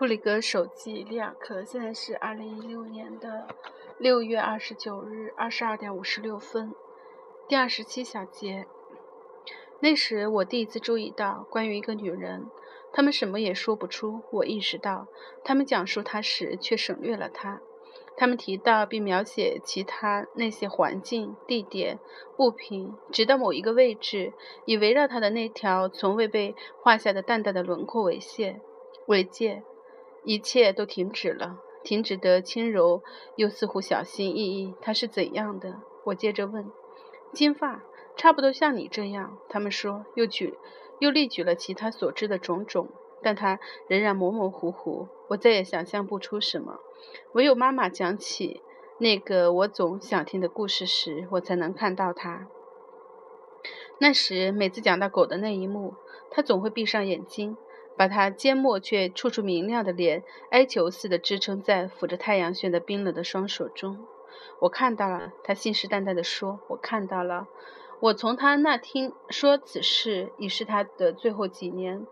布里格手记里尔克，现在是二零一六年的六月二十九日二十二点五十六分，第二十七小节。那时我第一次注意到，关于一个女人，他们什么也说不出。我意识到，他们讲述她时却省略了她。他们提到并描写其他那些环境、地点、物品，直到某一个位置，以围绕她的那条从未被画下的淡淡的轮廓为界，为界。一切都停止了，停止得轻柔又似乎小心翼翼。他是怎样的？我接着问。金发，差不多像你这样。他们说，又举，又例举了其他所知的种种，但他仍然模模糊糊。我再也想象不出什么。唯有妈妈讲起那个我总想听的故事时，我才能看到他。那时，每次讲到狗的那一幕，他总会闭上眼睛。把他缄默却处处明亮的脸哀求似的支撑在抚着太阳穴的冰冷的双手中。我看到了，他信誓旦旦地说：“我看到了。”我从他那听说此事已是他的最后几年。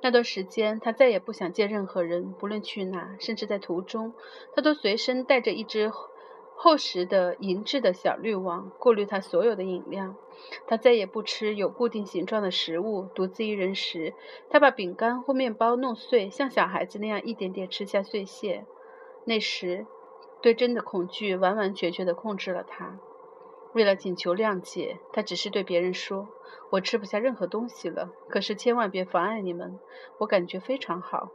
那段时间，他再也不想见任何人，不论去哪，甚至在途中，他都随身带着一只。厚实的银质的小滤网过滤他所有的饮料。他再也不吃有固定形状的食物。独自一人时，他把饼干或面包弄碎，像小孩子那样一点点吃下碎屑。那时，对真的恐惧完完全全地控制了他。为了请求谅解，他只是对别人说：“我吃不下任何东西了。可是千万别妨碍你们，我感觉非常好。”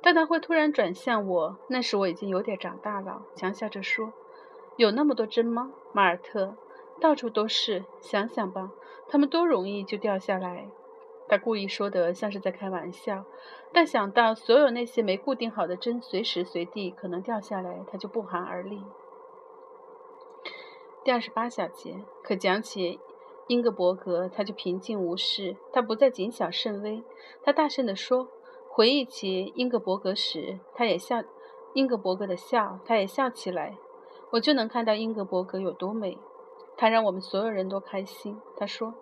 但他会突然转向我。那时我已经有点长大了，强笑着说。有那么多针吗，马尔特？到处都是。想想吧，它们多容易就掉下来。他故意说得像是在开玩笑，但想到所有那些没固定好的针随时随地可能掉下来，他就不寒而栗。第二十八小节，可讲起英格伯格，他就平静无事，他不再谨小慎微。他大声地说：“回忆起英格伯格时，他也笑。英格伯格的笑，他也笑起来。”我就能看到英格伯格有多美，他让我们所有人都开心。他说：“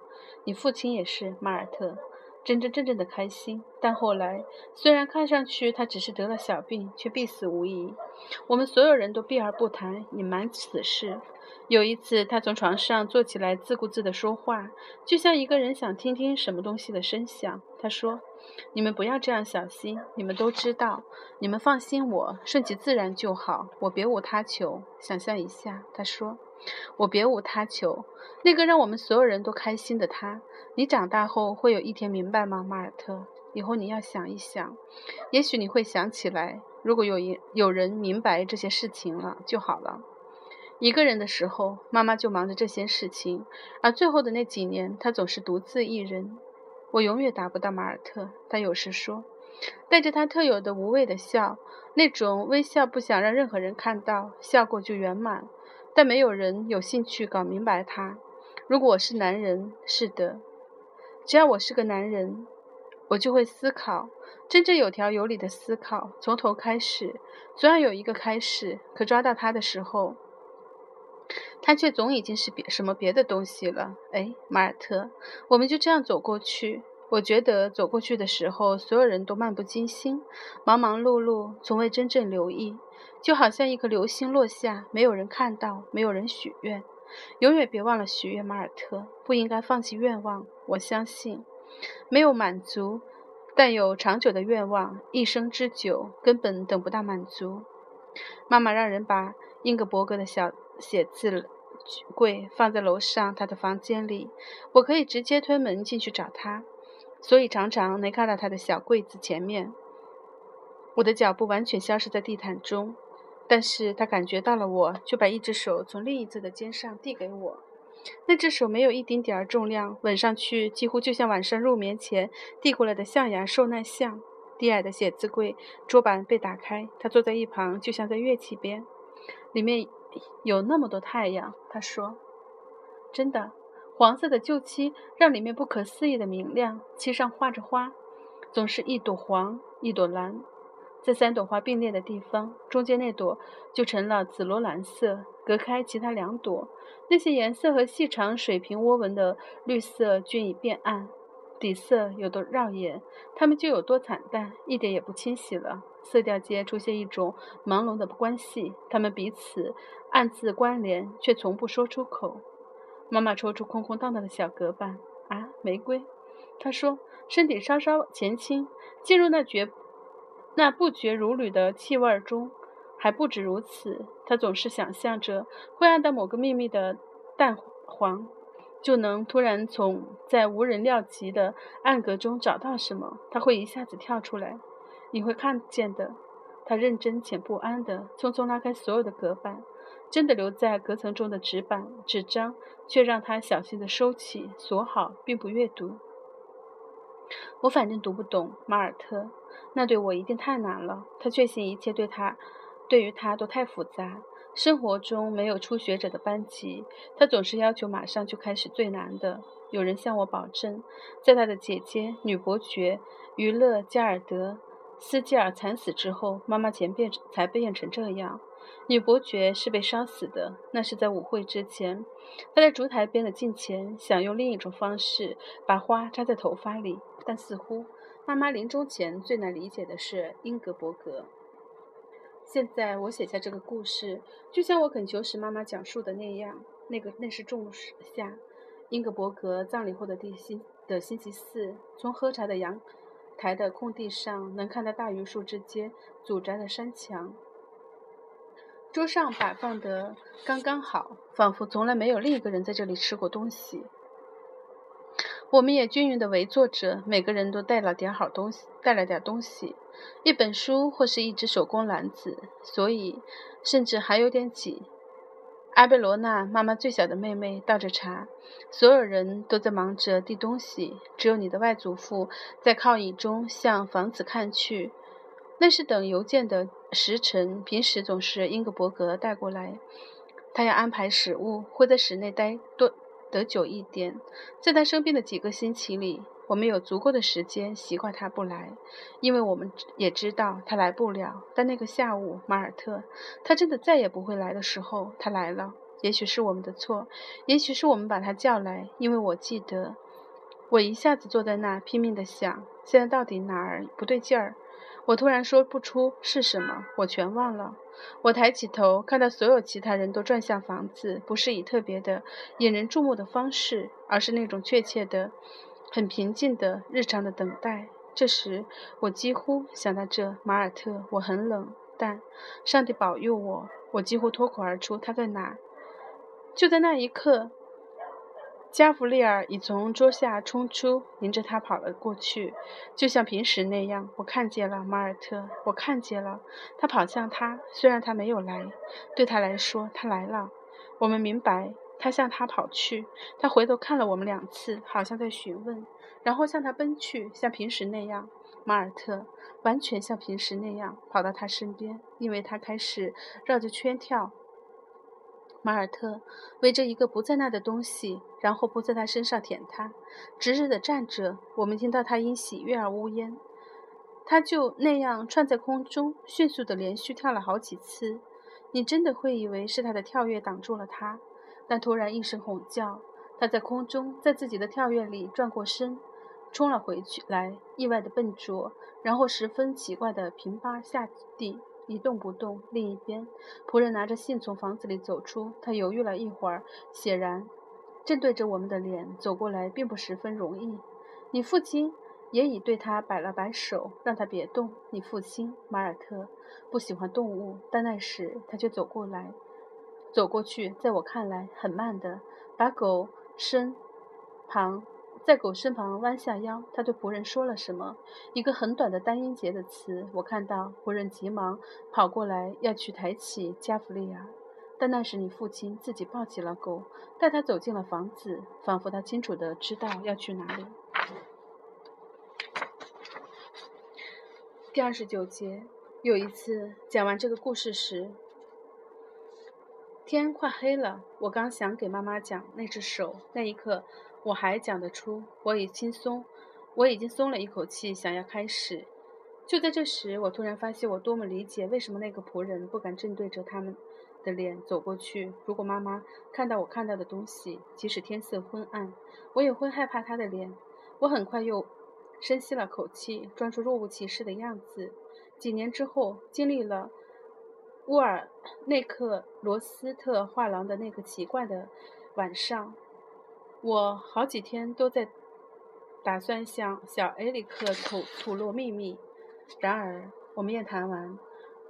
你父亲也是，马尔特，真真正正的开心。”但后来，虽然看上去他只是得了小病，却必死无疑。我们所有人都避而不谈，隐瞒此事。有一次，他从床上坐起来，自顾自地说话，就像一个人想听听什么东西的声响。他说。你们不要这样小心，你们都知道。你们放心，我顺其自然就好。我别无他求。想象一下，他说：“我别无他求。”那个让我们所有人都开心的他，你长大后会有一天明白吗，马尔特？以后你要想一想，也许你会想起来。如果有一有人明白这些事情了就好了。一个人的时候，妈妈就忙着这些事情，而最后的那几年，他总是独自一人。我永远达不到马尔特，他有时说，带着他特有的无畏的笑，那种微笑不想让任何人看到，笑过就圆满，但没有人有兴趣搞明白他。如果我是男人，是的，只要我是个男人，我就会思考，真正有条有理的思考，从头开始，总要有一个开始。可抓到他的时候。他却总已经是别什么别的东西了。哎，马尔特，我们就这样走过去。我觉得走过去的时候，所有人都漫不经心，忙忙碌碌，从未真正留意，就好像一颗流星落下，没有人看到，没有人许愿。永远别忘了许愿，马尔特，不应该放弃愿望。我相信，没有满足，但有长久的愿望，一生之久，根本等不到满足。妈妈让人把英格伯格的小。写字了柜放在楼上他的房间里，我可以直接推门进去找他，所以常常能看到他的小柜子前面。我的脚步完全消失在地毯中，但是他感觉到了我，就把一只手从另一侧的肩上递给我。那只手没有一丁点儿重量，吻上去几乎就像晚上入眠前递过来的象牙受难像。低矮的写字柜桌板被打开，他坐在一旁，就像在乐器边，里面。有那么多太阳，他说：“真的，黄色的旧漆让里面不可思议的明亮。漆上画着花，总是一朵黄，一朵蓝，在三朵花并列的地方，中间那朵就成了紫罗兰色，隔开其他两朵，那些颜色和细长水平涡纹的绿色均已变暗。底色有多耀眼，它们就有多惨淡，一点也不清晰了。色调间出现一种朦胧的关系，它们彼此暗自关联，却从不说出口。妈妈抽出空空荡荡的小隔板，啊，玫瑰。她说，身体稍稍前倾，进入那绝那不绝如缕的气味中。还不止如此，她总是想象着会按到某个秘密的蛋黄。就能突然从在无人料及的暗格中找到什么，他会一下子跳出来，你会看见的。他认真且不安地匆匆拉开所有的隔板，真的留在隔层中的纸板、纸张，却让他小心地收起、锁好，并不阅读。我反正读不懂马尔特，那对我一定太难了。他确信一切对他，对于他都太复杂。生活中没有初学者的班级，他总是要求马上就开始最难的。有人向我保证，在他的姐姐女伯爵于勒加尔德斯基尔惨死之后，妈妈前变才变成这样。女伯爵是被烧死的，那是在舞会之前。她在烛台边的镜前想用另一种方式把花扎在头发里，但似乎妈妈临终前最难理解的是英格伯格。现在我写下这个故事，就像我恳求时妈妈讲述的那样。那个那是仲夏，英格伯格葬礼后的第星的星期四，从喝茶的阳台的空地上，能看到大榆树之间祖宅的山墙。桌上摆放的刚刚好，仿佛从来没有另一个人在这里吃过东西。我们也均匀地围坐着，每个人都带了点好东西，带了点东西。一本书或是一只手工篮子，所以甚至还有点挤。阿贝罗娜妈妈最小的妹妹倒着茶，所有人都在忙着递东西，只有你的外祖父在靠椅中向房子看去。那是等邮件的时辰，平时总是英格伯格带过来。他要安排食物，会在室内待多得久一点。在他生病的几个星期里。我们有足够的时间习惯他不来，因为我们也知道他来不了。但那个下午，马尔特，他真的再也不会来的时候，他来了。也许是我们的错，也许是我们把他叫来。因为我记得，我一下子坐在那，拼命地想，现在到底哪儿不对劲儿？我突然说不出是什么，我全忘了。我抬起头，看到所有其他人都转向房子，不是以特别的引人注目的方式，而是那种确切的。很平静的日常的等待。这时，我几乎想到这马尔特。我很冷，但上帝保佑我，我几乎脱口而出：“他在哪？”就在那一刻，加弗利尔已从桌下冲出，迎着他跑了过去，就像平时那样。我看见了马尔特，我看见了他跑向他。虽然他没有来，对他来说，他来了。我们明白。他向他跑去，他回头看了我们两次，好像在询问，然后向他奔去，像平时那样。马尔特完全像平时那样跑到他身边，因为他开始绕着圈跳。马尔特围着一个不在那的东西，然后扑在他身上舔他，直直地站着。我们听到他因喜悦而呜咽。他就那样窜在空中，迅速地连续跳了好几次。你真的会以为是他的跳跃挡住了他。但突然一声吼叫，他在空中，在自己的跳跃里转过身，冲了回去来，意外的笨拙，然后十分奇怪的平趴下地，一动不动。另一边，仆人拿着信从房子里走出，他犹豫了一会儿，显然正对着我们的脸走过来，并不十分容易。你父亲也已对他摆了摆手，让他别动。你父亲马尔特不喜欢动物，但那时他却走过来。走过去，在我看来很慢的，把狗身旁，在狗身旁弯下腰。他对仆人说了什么？一个很短的单音节的词。我看到仆人急忙跑过来，要去抬起加弗利亚，但那时你父亲自己抱起了狗，带他走进了房子，仿佛他清楚的知道要去哪里。第二十九节，有一次讲完这个故事时。天快黑了，我刚想给妈妈讲那只手，那一刻我还讲得出，我已轻松，我已经松了一口气，想要开始。就在这时，我突然发现我多么理解为什么那个仆人不敢正对着他们的脸走过去。如果妈妈看到我看到的东西，即使天色昏暗，我也会害怕她的脸。我很快又深吸了口气，装出若无其事的样子。几年之后，经历了乌尔内克罗斯特画廊的那个奇怪的晚上，我好几天都在打算向小埃里克吐吐露秘密。然而，我们宴谈完，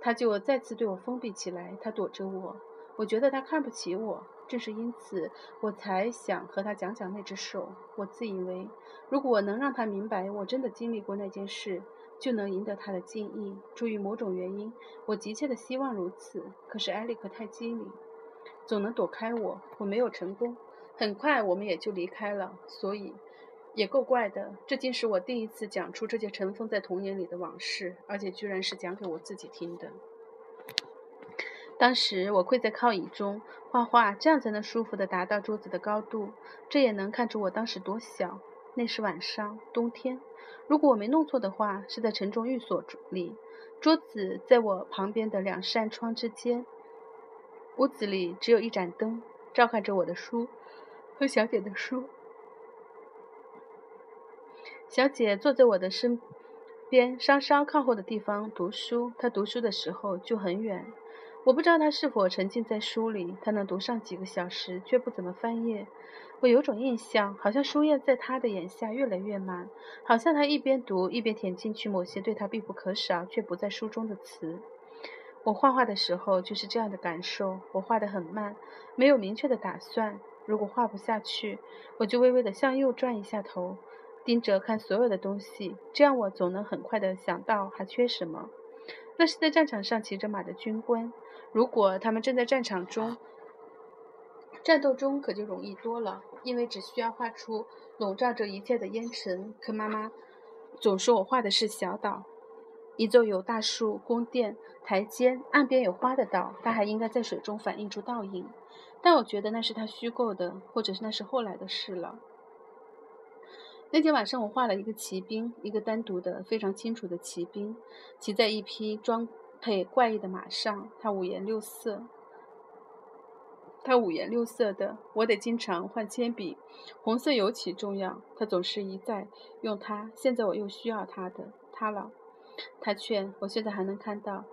他就再次对我封闭起来。他躲着我，我觉得他看不起我。正是因此，我才想和他讲讲那只手。我自以为，如果我能让他明白我真的经历过那件事，就能赢得他的敬意。出于某种原因，我急切的希望如此。可是埃里克太机灵，总能躲开我。我没有成功。很快，我们也就离开了。所以，也够怪的。这竟是我第一次讲出这些尘封在童年里的往事，而且居然是讲给我自己听的。当时我跪在靠椅中画画，这样才能舒服地达到桌子的高度。这也能看出我当时多小。那是晚上，冬天。如果我没弄错的话，是在城中寓所里。桌子在我旁边的两扇窗之间。屋子里只有一盏灯，照看着我的书和小姐的书。小姐坐在我的身边，稍稍靠后的地方读书。她读书的时候就很远。我不知道他是否沉浸在书里，他能读上几个小时，却不怎么翻页。我有种印象，好像书页在他的眼下越来越满，好像他一边读一边填进去某些对他必不可少却不在书中的词。我画画的时候就是这样的感受。我画得很慢，没有明确的打算。如果画不下去，我就微微地向右转一下头，盯着看所有的东西，这样我总能很快地想到还缺什么。那是在战场上骑着马的军官。如果他们正在战场中，战斗中可就容易多了，因为只需要画出笼罩着一切的烟尘。可妈妈总说我画的是小岛，一座有大树、宫殿、台阶、岸边有花的岛，它还应该在水中反映出倒影。但我觉得那是他虚构的，或者是那是后来的事了。那天晚上，我画了一个骑兵，一个单独的、非常清楚的骑兵，骑在一匹装。配怪异的马上，它五颜六色，它五颜六色的，我得经常换铅笔，红色尤其重要。他总是一再用它，现在我又需要它的它了。他劝我，现在还能看到，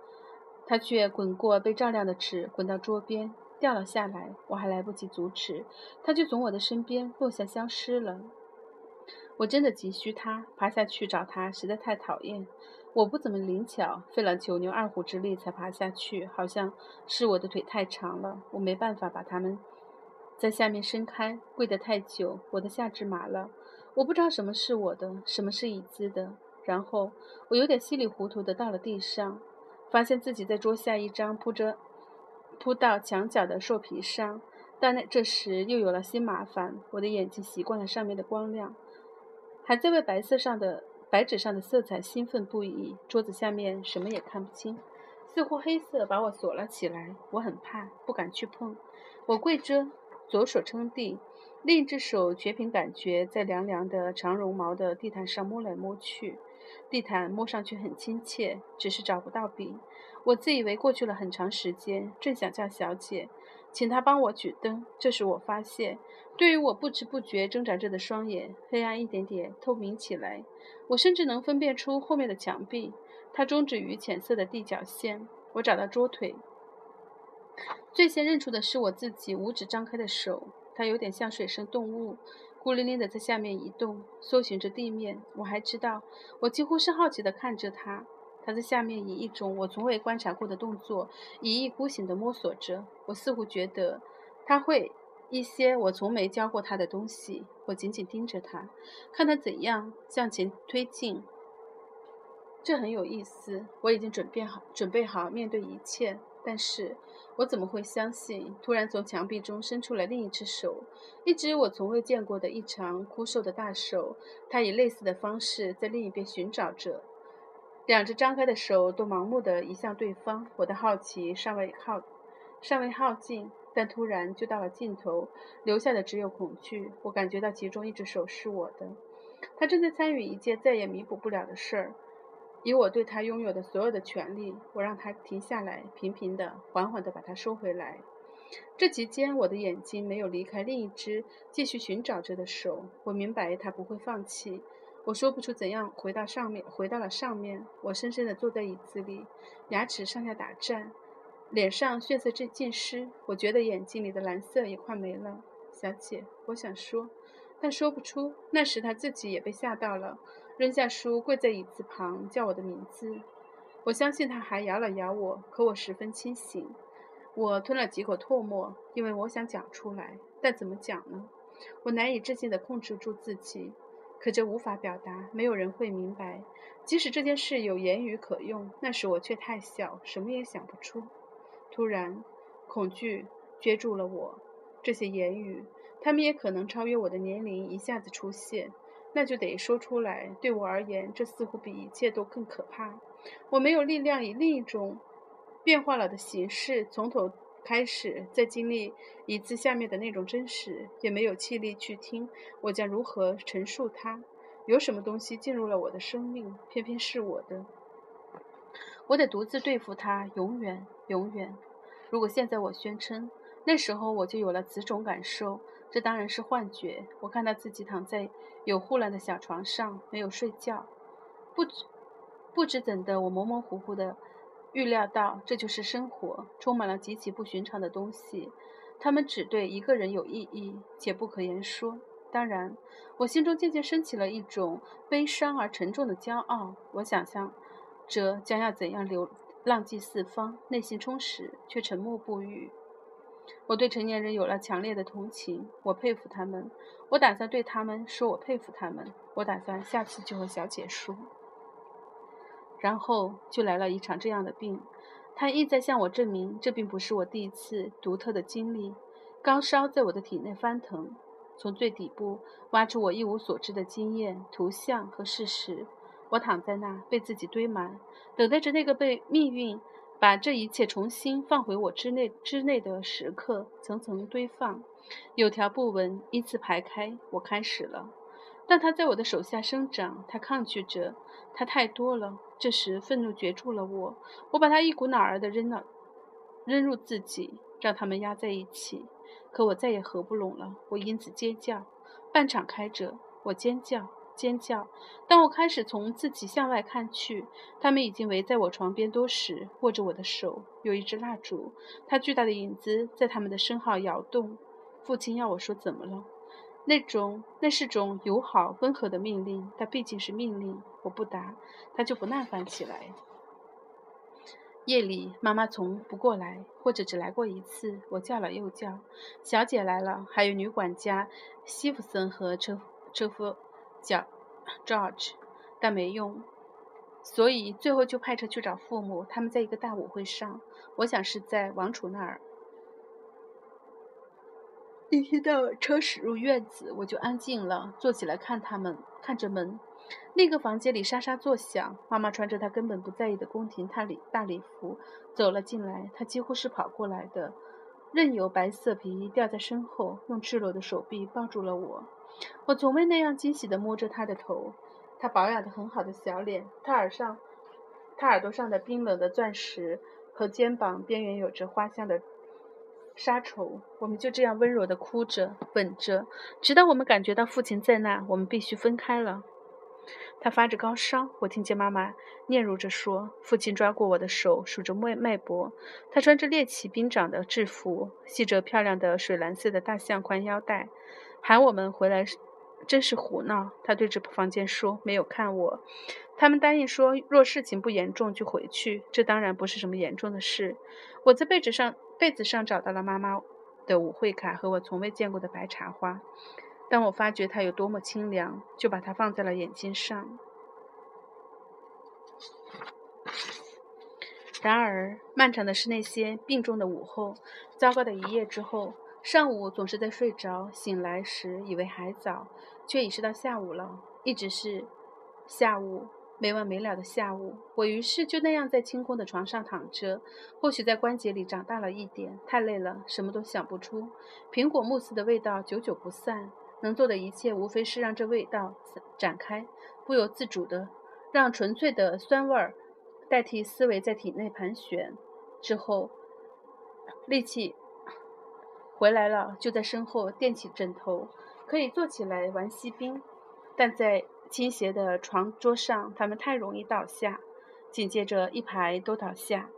他却滚过被照亮的纸，滚到桌边，掉了下来。我还来不及阻止，他就从我的身边落下，消失了。我真的急需他，爬下去找他实在太讨厌。我不怎么灵巧，费了九牛二虎之力才爬下去，好像是我的腿太长了，我没办法把它们在下面伸开。跪得太久，我的下肢麻了。我不知道什么是我的，什么是椅子的。然后我有点稀里糊涂地到了地上，发现自己在桌下一张铺着铺到墙角的兽皮上。但那这时又有了新麻烦，我的眼睛习惯了上面的光亮，还在为白色上的。白纸上的色彩兴奋不已，桌子下面什么也看不清，似乎黑色把我锁了起来。我很怕，不敢去碰。我跪着，左手撑地，另一只手却凭感觉在凉凉的长绒毛的地毯上摸来摸去。地毯摸上去很亲切，只是找不到笔。我自以为过去了很长时间，正想叫小姐。请她帮我举灯。这时我发现，对于我不知不觉挣扎着的双眼，黑暗一点点透明起来。我甚至能分辨出后面的墙壁，它终止于浅色的地角线。我找到桌腿，最先认出的是我自己五指张开的手，它有点像水生动物，孤零零的在下面移动，搜寻着地面。我还知道，我几乎是好奇地看着他。他在下面以一种我从未观察过的动作，一意孤行地摸索着。我似乎觉得他会一些我从没教过他的东西。我紧紧盯着他，看他怎样向前推进。这很有意思。我已经准备好，准备好面对一切。但是我怎么会相信？突然从墙壁中伸出来另一只手，一只我从未见过的异常枯瘦的大手。他以类似的方式在另一边寻找着。两只张开的手都盲目地移向对方，我的好奇尚未耗，尚未耗尽，但突然就到了尽头，留下的只有恐惧。我感觉到其中一只手是我的，他正在参与一件再也弥补不了的事儿，以我对他拥有的所有的权利，我让他停下来，平平的、缓缓地把它收回来。这期间，我的眼睛没有离开另一只继续寻找着的手。我明白他不会放弃。我说不出怎样回到上面，回到了上面。我深深地坐在椅子里，牙齿上下打颤，脸上血色正尽失。我觉得眼睛里的蓝色也快没了。小姐，我想说，但说不出。那时他自己也被吓到了，扔下书，跪在椅子旁叫我的名字。我相信他还摇了摇我，可我十分清醒。我吞了几口唾沫，因为我想讲出来，但怎么讲呢？我难以置信地控制住自己，可这无法表达，没有人会明白。即使这件事有言语可用，那时我却太小，什么也想不出。突然，恐惧攫住了我。这些言语，他们也可能超越我的年龄，一下子出现，那就得说出来。对我而言，这似乎比一切都更可怕。我没有力量以另一种。变化了的形式，从头开始，再经历一次下面的那种真实，也没有气力去听我将如何陈述它。有什么东西进入了我的生命，偏偏是我的，我得独自对付它，永远，永远。如果现在我宣称那时候我就有了此种感受，这当然是幻觉。我看到自己躺在有护栏的小床上，没有睡觉，不知不知怎的，我模模糊糊的。预料到这就是生活，充满了极其不寻常的东西，他们只对一个人有意义，且不可言说。当然，我心中渐渐升起了一种悲伤而沉重的骄傲。我想象着将要怎样流浪迹四方，内心充实却沉默不语。我对成年人有了强烈的同情，我佩服他们。我打算对他们说，我佩服他们。我打算下次就和小姐说。然后就来了一场这样的病，他意在向我证明，这并不是我第一次独特的经历。高烧在我的体内翻腾，从最底部挖出我一无所知的经验、图像和事实。我躺在那，被自己堆满，等待着那个被命运把这一切重新放回我之内之内的时刻。层层堆放，有条不紊，依次排开。我开始了。但它在我的手下生长，它抗拒着，它太多了。这时，愤怒攫住了我，我把它一股脑儿地扔了，扔入自己，让它们压在一起。可我再也合不拢了，我因此尖叫。半敞开着，我尖叫，尖叫。当我开始从自己向外看去，他们已经围在我床边多时，握着我的手。有一支蜡烛，它巨大的影子在他们的身后摇动。父亲要我说怎么了？那种，那是种友好温和的命令，但毕竟是命令。我不答，他就不耐烦起来。夜里，妈妈从不过来，或者只来过一次。我叫了又叫，小姐来了，还有女管家西弗森和车车夫叫 George，但没用，所以最后就派车去找父母。他们在一个大舞会上，我想是在王储那儿。一听到车驶入院子，我就安静了，坐起来看他们，看着门。那个房间里沙沙作响。妈妈穿着她根本不在意的宫廷大礼大礼服走了进来，她几乎是跑过来的，任由白色皮衣吊在身后，用赤裸的手臂抱住了我。我从未那样惊喜地摸着她的头，她保养得很好的小脸，她耳上，她耳朵上的冰冷的钻石和肩膀边缘有着花香的。沙绸，我们就这样温柔地哭着、吻着，直到我们感觉到父亲在那，我们必须分开了。他发着高烧，我听见妈妈嗫嚅着说。父亲抓过我的手，数着脉脉搏。他穿着猎奇兵长的制服，系着漂亮的水蓝色的大象宽腰带，喊我们回来，真是胡闹。他对着房间说，没有看我。他们答应说，若事情不严重就回去。这当然不是什么严重的事。我在被子上。被子上找到了妈妈的舞会卡和我从未见过的白茶花。当我发觉它有多么清凉，就把它放在了眼睛上。然而，漫长的是那些病重的午后，糟糕的一夜之后。上午总是在睡着，醒来时以为还早，却已是到下午了，一直是下午。没完没了的下午，我于是就那样在清空的床上躺着。或许在关节里长大了一点，太累了，什么都想不出。苹果慕斯的味道久久不散，能做的一切无非是让这味道展开，不由自主的让纯粹的酸味儿代替思维在体内盘旋。之后，力气回来了，就在身后垫起枕头，可以坐起来玩锡兵。但在倾斜的床桌上，他们太容易倒下，紧接着一排都倒下。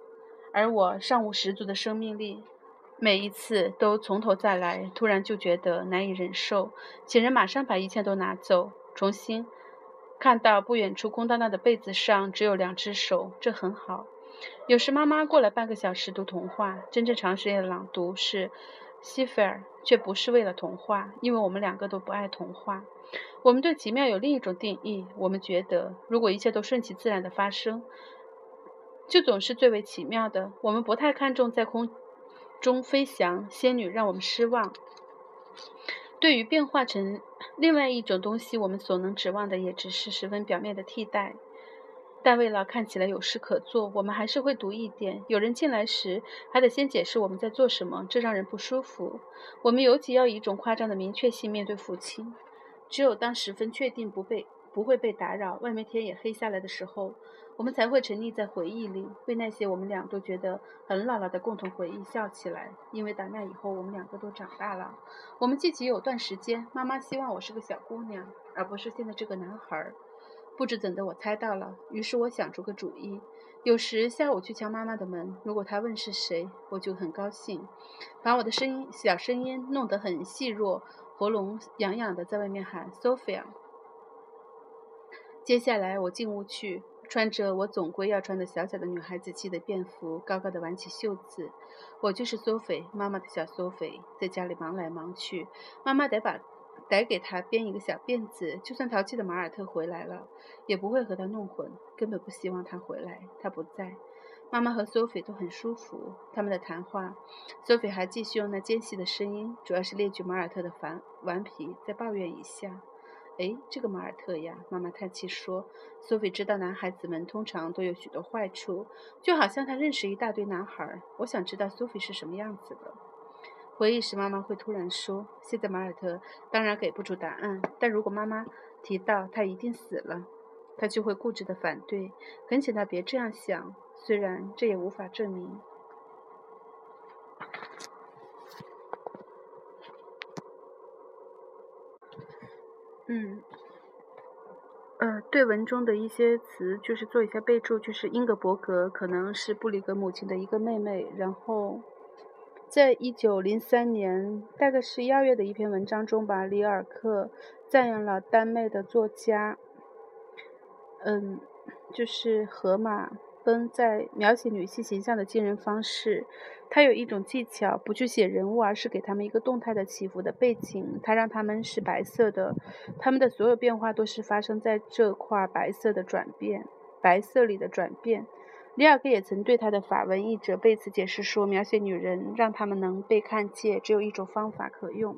而我尚无十足的生命力，每一次都从头再来，突然就觉得难以忍受。请人马上把一切都拿走，重新看到不远处空荡荡的被子上只有两只手，这很好。有时妈妈过来半个小时读童话，真正长时间的朗读是西菲尔，却不是为了童话，因为我们两个都不爱童话。我们对奇妙有另一种定义，我们觉得如果一切都顺其自然的发生，就总是最为奇妙的。我们不太看重在空中飞翔，仙女让我们失望。对于变化成另外一种东西，我们所能指望的也只是十分表面的替代。但为了看起来有事可做，我们还是会读一点。有人进来时，还得先解释我们在做什么，这让人不舒服。我们尤其要以一种夸张的明确性面对父亲。只有当十分确定不被不会被打扰，外面天也黑下来的时候，我们才会沉溺在回忆里，为那些我们俩都觉得很老了的共同回忆笑起来。因为打那以后，我们两个都长大了。我们记起有段时间，妈妈希望我是个小姑娘，而不是现在这个男孩儿。不知怎的，我猜到了。于是我想出个主意：有时下午去敲妈妈的门，如果她问是谁，我就很高兴，把我的声音小声音弄得很细弱，喉咙痒痒的，在外面喊 “Sophia”。接下来我进屋去，穿着我总归要穿的小小的女孩子气的便服，高高的挽起袖子。我就是 Sophie，妈妈的小 Sophie，在家里忙来忙去，妈妈得把。得给他编一个小辫子，就算淘气的马尔特回来了，也不会和他弄混，根本不希望他回来。他不在，妈妈和 Sophie 都很舒服。他们的谈话，Sophie 还继续用那尖细的声音，主要是列举马尔特的顽顽皮，再抱怨一下。哎，这个马尔特呀，妈妈叹气说，Sophie 知道男孩子们通常都有许多坏处，就好像她认识一大堆男孩。我想知道 Sophie 是什么样子的。回忆时，妈妈会突然说：“现在马尔特当然给不出答案，但如果妈妈提到他一定死了，他就会固执的反对，恳请他别这样想。虽然这也无法证明。”嗯，呃，对文中的一些词，就是做一下备注，就是英格伯格可能是布里格母亲的一个妹妹，然后。在一九零三年，大概是一二月的一篇文章中，吧，里尔克赞扬了丹麦的作家，嗯，就是河马奔在描写女性形象的惊人方式。他有一种技巧，不去写人物，而是给他们一个动态的起伏的背景。他让他们是白色的，他们的所有变化都是发生在这块白色的转变，白色里的转变。里尔克也曾对他的法文译者贝茨解释说：“描写女人，让他们能被看见，只有一种方法可用，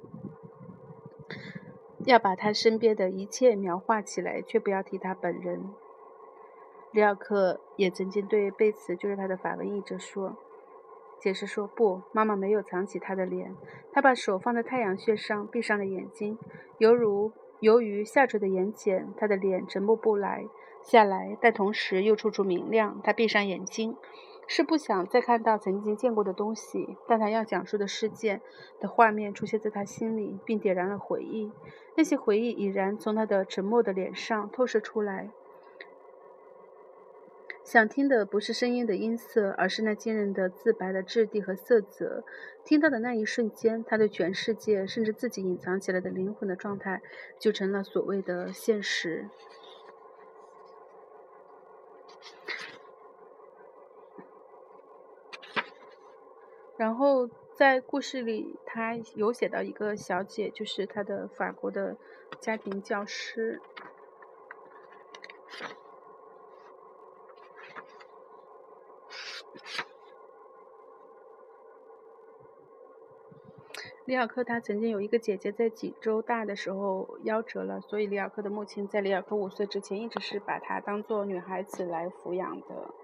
要把他身边的一切描画起来，却不要提他本人。”里尔克也曾经对贝茨，就是他的法文译者说，解释说：“不，妈妈没有藏起她的脸，她把手放在太阳穴上，闭上了眼睛，犹如由于下垂的眼睑，她的脸沉默不来。”下来，但同时又处处明亮。他闭上眼睛，是不想再看到曾经见过的东西，但他要讲述的事件的画面出现在他心里，并点燃了回忆。那些回忆已然从他的沉默的脸上透射出来。想听的不是声音的音色，而是那惊人的自白的质地和色泽。听到的那一瞬间，他对全世界，甚至自己隐藏起来的灵魂的状态，就成了所谓的现实。然后在故事里，他有写到一个小姐，就是他的法国的家庭教师。里尔克他曾经有一个姐姐，在几周大的时候夭折了，所以里尔克的母亲在里尔克五岁之前一直是把他当做女孩子来抚养的。